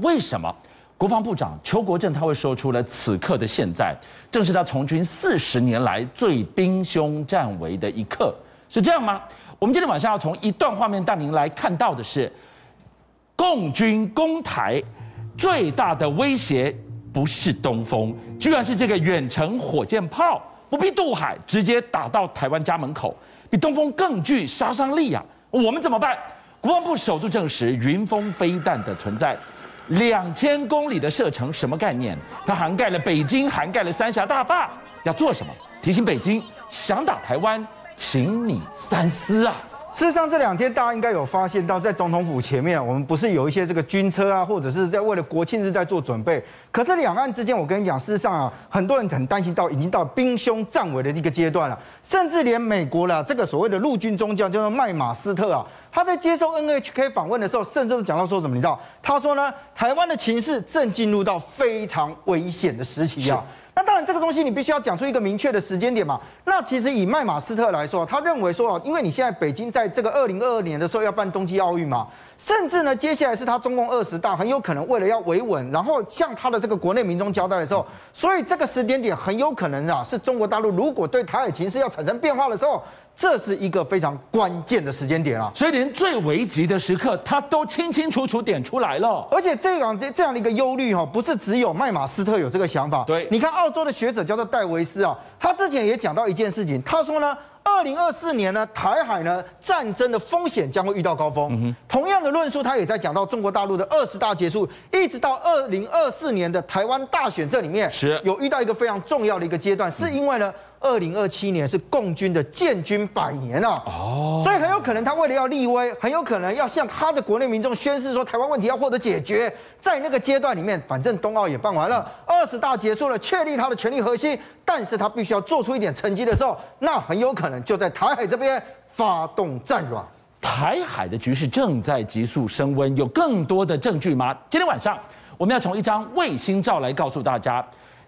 为什么国防部长邱国正他会说出了此刻的现在，正是他从军四十年来最兵凶战危的一刻，是这样吗？我们今天晚上要从一段画面带您来看到的是，共军攻台最大的威胁不是东风，居然是这个远程火箭炮，不必渡海，直接打到台湾家门口，比东风更具杀伤力啊！我们怎么办？国防部首度证实云峰飞弹的存在，两千公里的射程，什么概念？它涵盖了北京，涵盖了三峡大坝，要做什么？提醒北京，想打台湾，请你三思啊！事实上，这两天大家应该有发现到，在总统府前面，我们不是有一些这个军车啊，或者是在为了国庆日在做准备。可是两岸之间，我跟你讲，事实上啊，很多人很担心到已经到兵凶战危的一个阶段了，甚至连美国啦，这个所谓的陆军中将叫做麦马斯特啊，他在接受 NHK 访问的时候，甚至都讲到说什么？你知道？他说呢，台湾的情势正进入到非常危险的时期啊。那当然，这个东西你必须要讲出一个明确的时间点嘛。那其实以麦马斯特来说，他认为说，因为你现在北京在这个二零二二年的时候要办冬季奥运嘛，甚至呢，接下来是他中共二十大，很有可能为了要维稳，然后向他的这个国内民众交代的时候，所以这个时间点很有可能啊，是中国大陆如果对台海情势要产生变化的时候。这是一个非常关键的时间点啊，所以连最危急的时刻，他都清清楚楚点出来了。而且这样这样的一个忧虑哈，不是只有麦马斯特有这个想法。对，你看澳洲的学者叫做戴维斯啊，他之前也讲到一件事情，他说呢，二零二四年呢，台海呢战争的风险将会遇到高峰。嗯、同样的论述，他也在讲到中国大陆的二十大结束，一直到二零二四年的台湾大选这里面，是有遇到一个非常重要的一个阶段，是因为呢。二零二七年是共军的建军百年啊，哦，所以很有可能他为了要立威，很有可能要向他的国内民众宣示说台湾问题要获得解决，在那个阶段里面，反正冬奥也办完了，二十大结束了，确立他的权力核心，但是他必须要做出一点成绩的时候，那很有可能就在台海这边发动战乱。台海的局势正在急速升温，有更多的证据吗？今天晚上我们要从一张卫星照来告诉大家，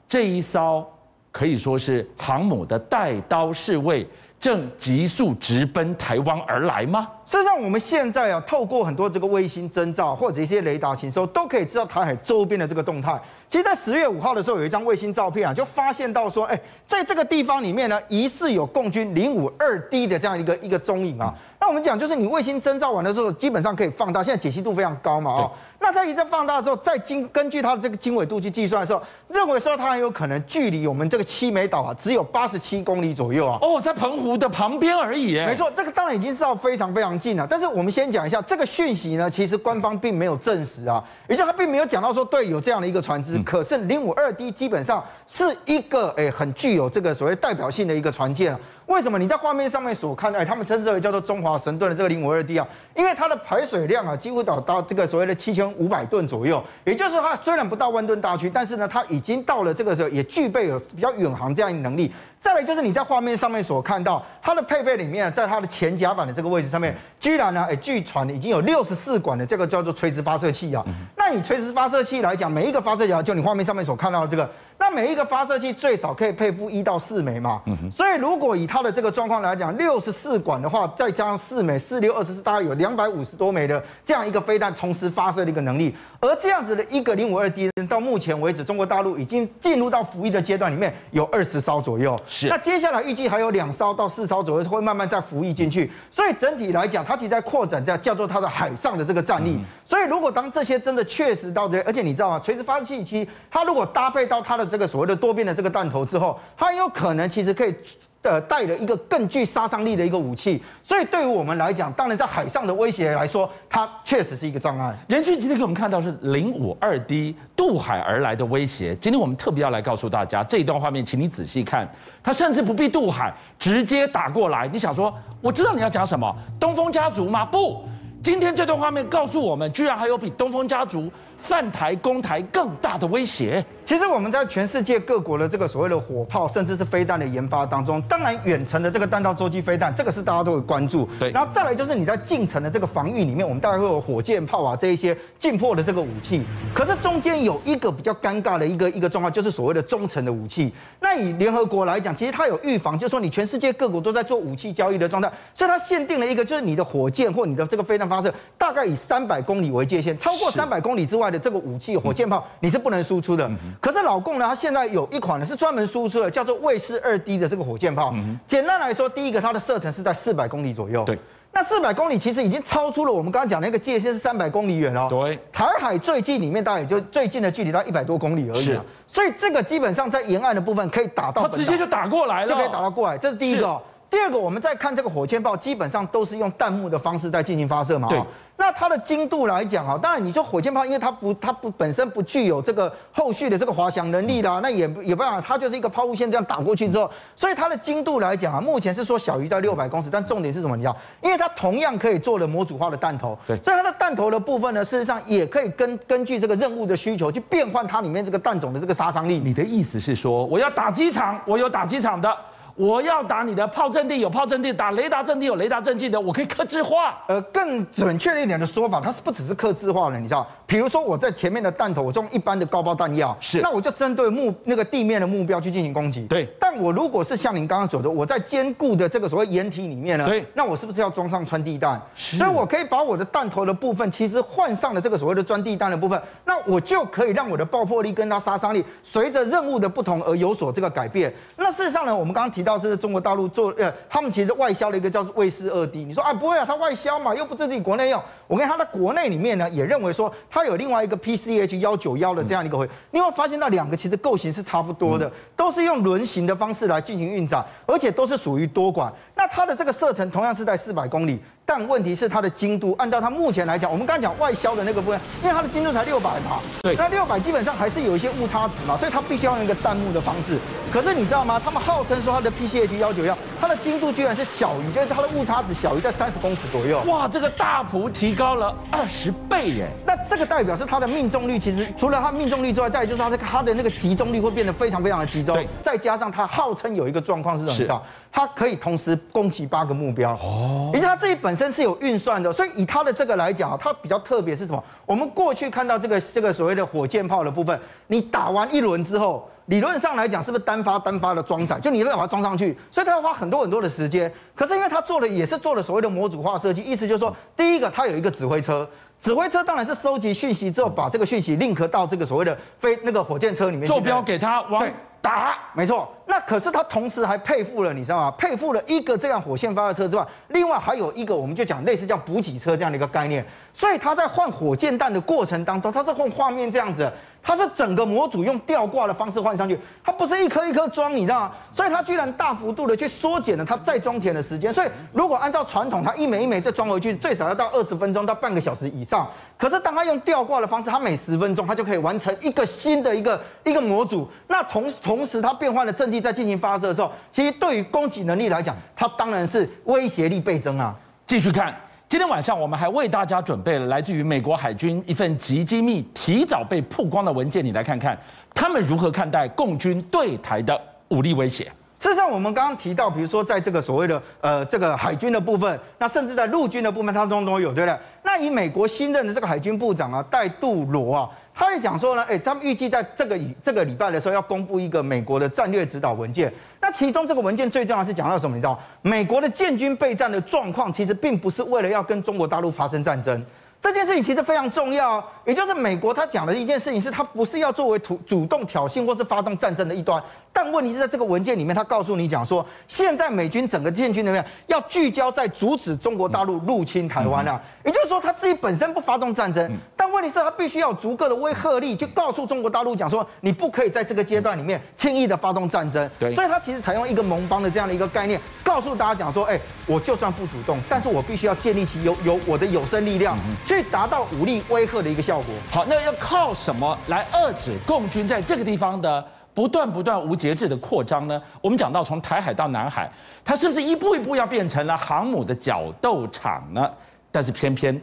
这一艘。可以说是航母的带刀侍卫正急速直奔台湾而来吗？事实上，我们现在啊，透过很多这个卫星征兆或者一些雷达情报，都可以知道台海周边的这个动态。其实，在十月五号的时候，有一张卫星照片啊，就发现到说，哎，在这个地方里面呢，疑似有共军零五二 D 的这样一个一个踪影啊。那我们讲，就是你卫星征兆完的时候，基本上可以放大，现在解析度非常高嘛，哦。那它一旦放大的时候，再经根据它的这个经纬度去计算的时候，认为说它很有可能距离我们这个七美岛啊，只有八十七公里左右啊。哦，在澎湖的旁边而已。没错，这个当然已经是到非常非常近了。但是我们先讲一下这个讯息呢，其实官方并没有证实啊，也就是他并没有讲到说对有这样的一个船只。嗯、可是零五二 D 基本上是一个诶很具有这个所谓代表性的一个船舰。为什么你在画面上面所看到，哎，他们称之为叫做中华神盾的这个零五二 D 啊？因为它的排水量啊，几乎达到这个所谓的七千五百吨左右。也就是说，它虽然不到万吨大区，但是呢，它已经到了这个时候，也具备有比较远航这样的能力。再来就是你在画面上面所看到它的配备里面，在它的前甲板的这个位置上面，居然呢，哎，据传已经有六十四管的这个叫做垂直发射器啊。那你垂直发射器来讲，每一个发射器就你画面上面所看到的这个。那每一个发射器最少可以配付一到四枚嘛，所以如果以它的这个状况来讲，六十四管的话，再加上四枚，四六二十四，大概有两百五十多枚的这样一个飞弹同时发射的一个能力。而这样子的一个零五二 D，到目前为止，中国大陆已经进入到服役的阶段，里面有二十艘左右。是。那接下来预计还有两艘到四艘左右会慢慢再服役进去。所以整体来讲，它其实在扩展叫叫做它的海上的这个战力。所以如果当这些真的确实到这，而且你知道吗？垂直发射器其实它如果搭配到它的这个所谓的多变的这个弹头之后，它有可能其实可以呃带了一个更具杀伤力的一个武器，所以对于我们来讲，当然在海上的威胁来说，它确实是一个障碍。人均今天给我们看到是零五二 D 渡海而来的威胁，今天我们特别要来告诉大家这一段画面，请你仔细看，它甚至不必渡海，直接打过来。你想说，我知道你要讲什么，东风家族吗？不，今天这段画面告诉我们，居然还有比东风家族犯台攻台更大的威胁。其实我们在全世界各国的这个所谓的火炮，甚至是飞弹的研发当中，当然远程的这个弹道洲际飞弹，这个是大家都会关注。对，然后再来就是你在近程的这个防御里面，我们大概会有火箭炮啊这一些近迫的这个武器。可是中间有一个比较尴尬的一个一个状况，就是所谓的中程的武器。那以联合国来讲，其实它有预防，就是说你全世界各国都在做武器交易的状态，所以它限定了一个，就是你的火箭或你的这个飞弹发射，大概以三百公里为界限，超过三百公里之外的这个武器、火箭炮，你是不能输出的。可是老共呢，它现在有一款呢是专门输出的，叫做卫士二 D 的这个火箭炮。简单来说，第一个它的射程是在四百公里左右。对。那四百公里其实已经超出了我们刚刚讲的那个界限是三百公里远哦。对，台海最近里面大概也就最近的距离到一百多公里而已啊。所以这个基本上在沿岸的部分可以打到，它直接就打过来了，就可以打到过来。这是第一个。第二个，我们再看这个火箭炮，基本上都是用弹幕的方式在进行发射嘛。对。那它的精度来讲啊，当然你说火箭炮，因为它不它不本身不具有这个后续的这个滑翔能力啦，那也也不办法，它就是一个抛物线这样打过去之后，所以它的精度来讲啊，目前是说小于在六百公尺，但重点是什么？你知道，因为它同样可以做了模组化的弹头，对，所以它的弹头的部分呢，事实上也可以根根据这个任务的需求去变换它里面这个弹种的这个杀伤力。你的意思是说，我要打机场，我有打机场的。我要打你的炮阵地，有炮阵地；打雷达阵地，有雷达阵地的。我可以克制化。呃，更准确一点的说法，它是不只是克制化了，你知道？比如说我在前面的弹头，我用一般的高爆弹药，是，那我就针对目那个地面的目标去进行攻击。对。但我如果是像您刚刚所说的，我在坚固的这个所谓掩体里面呢，对，那我是不是要装上穿地弹？是。所以我可以把我的弹头的部分，其实换上了这个所谓的钻地弹的部分，那我就可以让我的爆破力跟它杀伤力随着任务的不同而有所这个改变。那事实上呢，我们刚刚提到是中国大陆。做呃，他们其实外销的一个叫做卫士二 D。你说啊，不会啊，它外销嘛，又不是自己国内用。我跟他在国内里面呢，也认为说它有另外一个 PCH 幺九幺的这样一个回。你有发现到两个其实构型是差不多的，都是用轮型的方式来进行运载，而且都是属于多管。那它的这个射程同样是在四百公里。但问题是它的精度，按照它目前来讲，我们刚才讲外销的那个部分，因为它的精度才六百嘛，对，那六百基本上还是有一些误差值嘛，所以它必须要用一个弹幕的方式。可是你知道吗？他们号称说它的 PCH 幺九幺，它的精度居然是小于，就是它的误差值小于在三十公尺左右。哇，这个大幅提高了二十倍耶！那这个代表是它的命中率，其实除了它命中率之外，再就是它的它的那个集中率会变得非常非常的集中。对，再加上它号称有一个状况是什么？是。它可以同时攻击八个目标哦，也就是它这一本本身是有运算的，所以以它的这个来讲啊，它比较特别是什么？我们过去看到这个这个所谓的火箭炮的部分，你打完一轮之后，理论上来讲是不是单发单发的装载？就你要把它装上去，所以它要花很多很多的时间。可是因为它做的也是做了所谓的模组化设计，意思就是说，第一个它有一个指挥车，指挥车当然是收集讯息之后，把这个讯息 link 到这个所谓的飞那个火箭车里面，坐标给他往打，没错。那可是他同时还配付了，你知道吗？配付了一个这样火箭发射车之外，另外还有一个，我们就讲类似叫补给车这样的一个概念。所以他在换火箭弹的过程当中，他是换画面这样子。它是整个模组用吊挂的方式换上去，它不是一颗一颗装，你知道吗？所以它居然大幅度的去缩减了它再装填的时间。所以如果按照传统，它一枚一枚再装回去，最少要到二十分钟到半个小时以上。可是当它用吊挂的方式，它每十分钟它就可以完成一个新的一个一个模组。那同同时它变换了阵地再进行发射的时候，其实对于攻击能力来讲，它当然是威胁力倍增啊。继续看。今天晚上，我们还为大家准备了来自于美国海军一份极机密、提早被曝光的文件，你来看看他们如何看待共军对台的武力威胁。事实上，我们刚刚提到，比如说在这个所谓的呃这个海军的部分，那甚至在陆军的部分，当中都有，对不对？那以美国新任的这个海军部长啊，戴杜罗啊。他也讲说呢，哎，他们预计在这个这个礼拜的时候要公布一个美国的战略指导文件。其中这个文件最重要是讲到什么？你知道，美国的建军备战的状况其实并不是为了要跟中国大陆发生战争。这件事情其实非常重要，也就是美国他讲的一件事情是，他不是要作为主主动挑衅或是发动战争的一端。但问题是在这个文件里面，他告诉你讲说，现在美军整个建军里面要聚焦在阻止中国大陆入侵台湾啊，也就是说他自己本身不发动战争，但问题是他必须要有足够的威慑力去告诉中国大陆讲说，你不可以在这个阶段里面轻易的发动战争。对，所以他其实采用一个盟邦的这样的一个概念，告诉大家讲说，哎，我就算不主动，但是我必须要建立起有有我的有生力量，去达到武力威吓的一个效果。好，那要靠什么来遏制共军在这个地方的？不断不断无节制的扩张呢？我们讲到从台海到南海，它是不是一步一步要变成了航母的角斗场呢？但是偏偏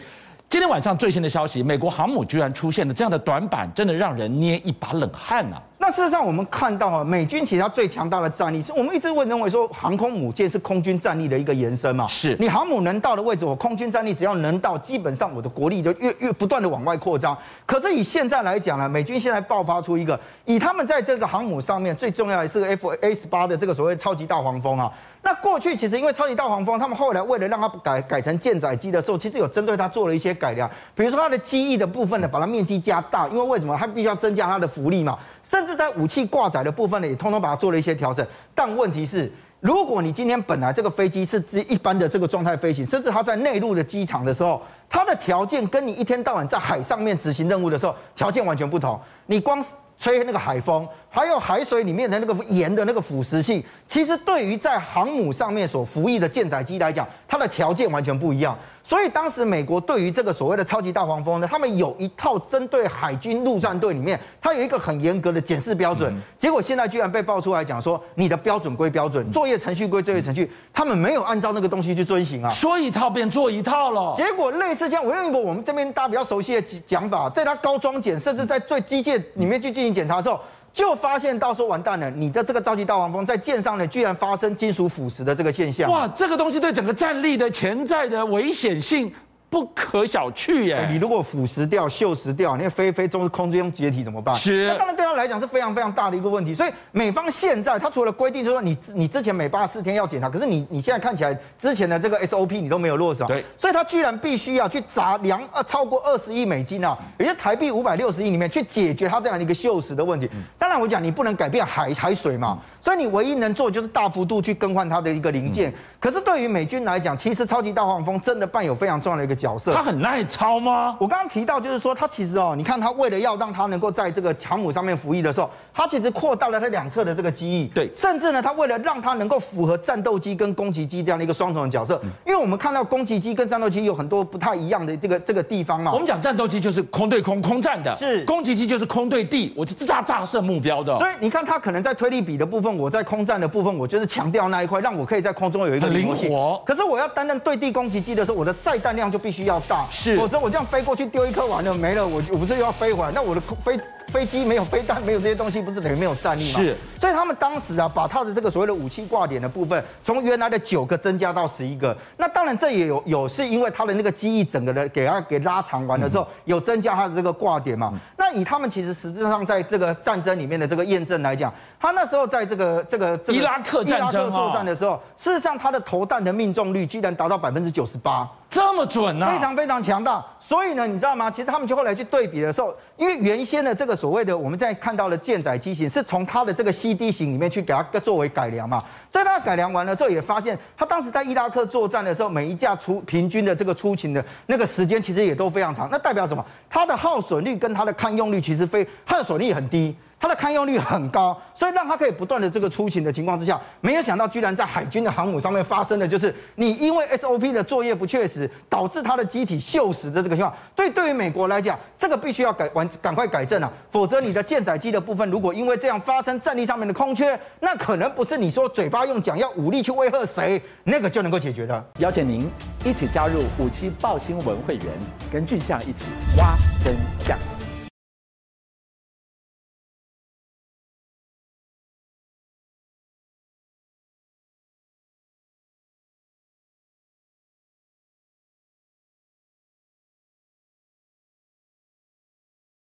今天晚上最新的消息，美国航母居然出现了这样的短板，真的让人捏一把冷汗呐、啊。那事实上，我们看到啊，美军其实它最强大的战力，是我们一直会认为说，航空母舰是空军战力的一个延伸嘛。是你航母能到的位置，我空军战力只要能到，基本上我的国力就越越不断的往外扩张。可是以现在来讲呢，美军现在爆发出一个，以他们在这个航母上面最重要的是 F A 十八的这个所谓超级大黄蜂啊。那过去其实因为超级大黄蜂，他们后来为了让它改改成舰载机的时候，其实有针对它做了一些改良，比如说它的机翼的部分呢，把它面积加大，因为为什么它必须要增加它的浮力嘛，甚至在武器挂载的部分呢，也通通把它做了一些调整。但问题是，如果你今天本来这个飞机是一般的这个状态飞行，甚至它在内陆的机场的时候，它的条件跟你一天到晚在海上面执行任务的时候，条件完全不同。你光吹那个海风。还有海水里面的那个盐的那个腐蚀性，其实对于在航母上面所服役的舰载机来讲，它的条件完全不一样。所以当时美国对于这个所谓的超级大黄蜂呢，他们有一套针对海军陆战队里面，它有一个很严格的检视标准。结果现在居然被爆出来讲说，你的标准归标准，作业程序归作业程序，他们没有按照那个东西去遵行啊。说一套便做一套了。结果类似这样，我用一个我们这边大家比较熟悉的讲法，在它高装检，甚至在最机械里面去进行检查的时候。就发现到说完蛋了，你的这个超级大黄蜂在舰上呢，居然发生金属腐蚀的这个现象。哇，这个东西对整个战力的潜在的危险性。不可小觑耶！你如果腐蚀掉、锈蚀掉，那飞飞中空中解体怎么办？是。那当然对他来讲是非常非常大的一个问题。所以美方现在他除了规定就是说你你之前每八十四天要检查，可是你你现在看起来之前的这个 SOP 你都没有落实。对。所以他居然必须要去砸两呃超过二十亿美金啊，也就是台币五百六十亿里面去解决他这样的一个锈蚀的问题。当然我讲你不能改变海海水嘛，所以你唯一能做就是大幅度去更换它的一个零件。可是对于美军来讲，其实超级大黄蜂真的扮有非常重要的一个角色。它很耐操吗？我刚刚提到就是说，它其实哦，你看它为了要让它能够在这个航母上面服役的时候，它其实扩大了它两侧的这个机翼。对，甚至呢，它为了让它能够符合战斗机跟攻击机这样的一个双重的角色，因为我们看到攻击机跟战斗机有很多不太一样的这个这个地方嘛。我们讲战斗机就是空对空空战的，是攻击机就是空对地，我就炸炸射目标的。所以你看它可能在推力比的部分，我在空战的部分，我就是强调那一块，让我可以在空中有一个灵活。可是我要担任对地攻击机的时候，我的载弹量就必须要大，是，否则我这样飞过去丢一颗完了没了，我我不是又要飞回来？那我的飞。飞机没有飞弹，没有这些东西，不是等于没有战力吗？是，所以他们当时啊，把他的这个所谓的武器挂点的部分，从原来的九个增加到十一个。那当然这也有有是因为他的那个机翼整个的给它给拉长完了之后，有增加他的这个挂点嘛。那以他们其实实质上在这个战争里面的这个验证来讲，他那时候在这个这个这个伊拉克战争伊拉克作战的时候，事实上他的投弹的命中率居然达到百分之九十八。这么准呢、啊？非常非常强大。所以呢，你知道吗？其实他们就后来去对比的时候，因为原先的这个所谓的我们在看到的舰载机型，是从它的这个 CD 型里面去给它作为改良嘛。在它改良完了之后，也发现它当时在伊拉克作战的时候，每一架出平均的这个出勤的那个时间，其实也都非常长。那代表什么？它的耗损率跟它的堪用率其实非耗损率很低。它的堪用率很高，所以让它可以不断的这个出勤的情况之下，没有想到居然在海军的航母上面发生的就是你因为 SOP 的作业不确实，导致它的机体锈蚀的这个情况。对，对于美国来讲，这个必须要改完，赶快改正啊，否则你的舰载机的部分如果因为这样发生战力上面的空缺，那可能不是你说嘴巴用讲要武力去威吓谁，那个就能够解决的。邀请您一起加入五七爆新闻会员，跟俊相一起挖真相。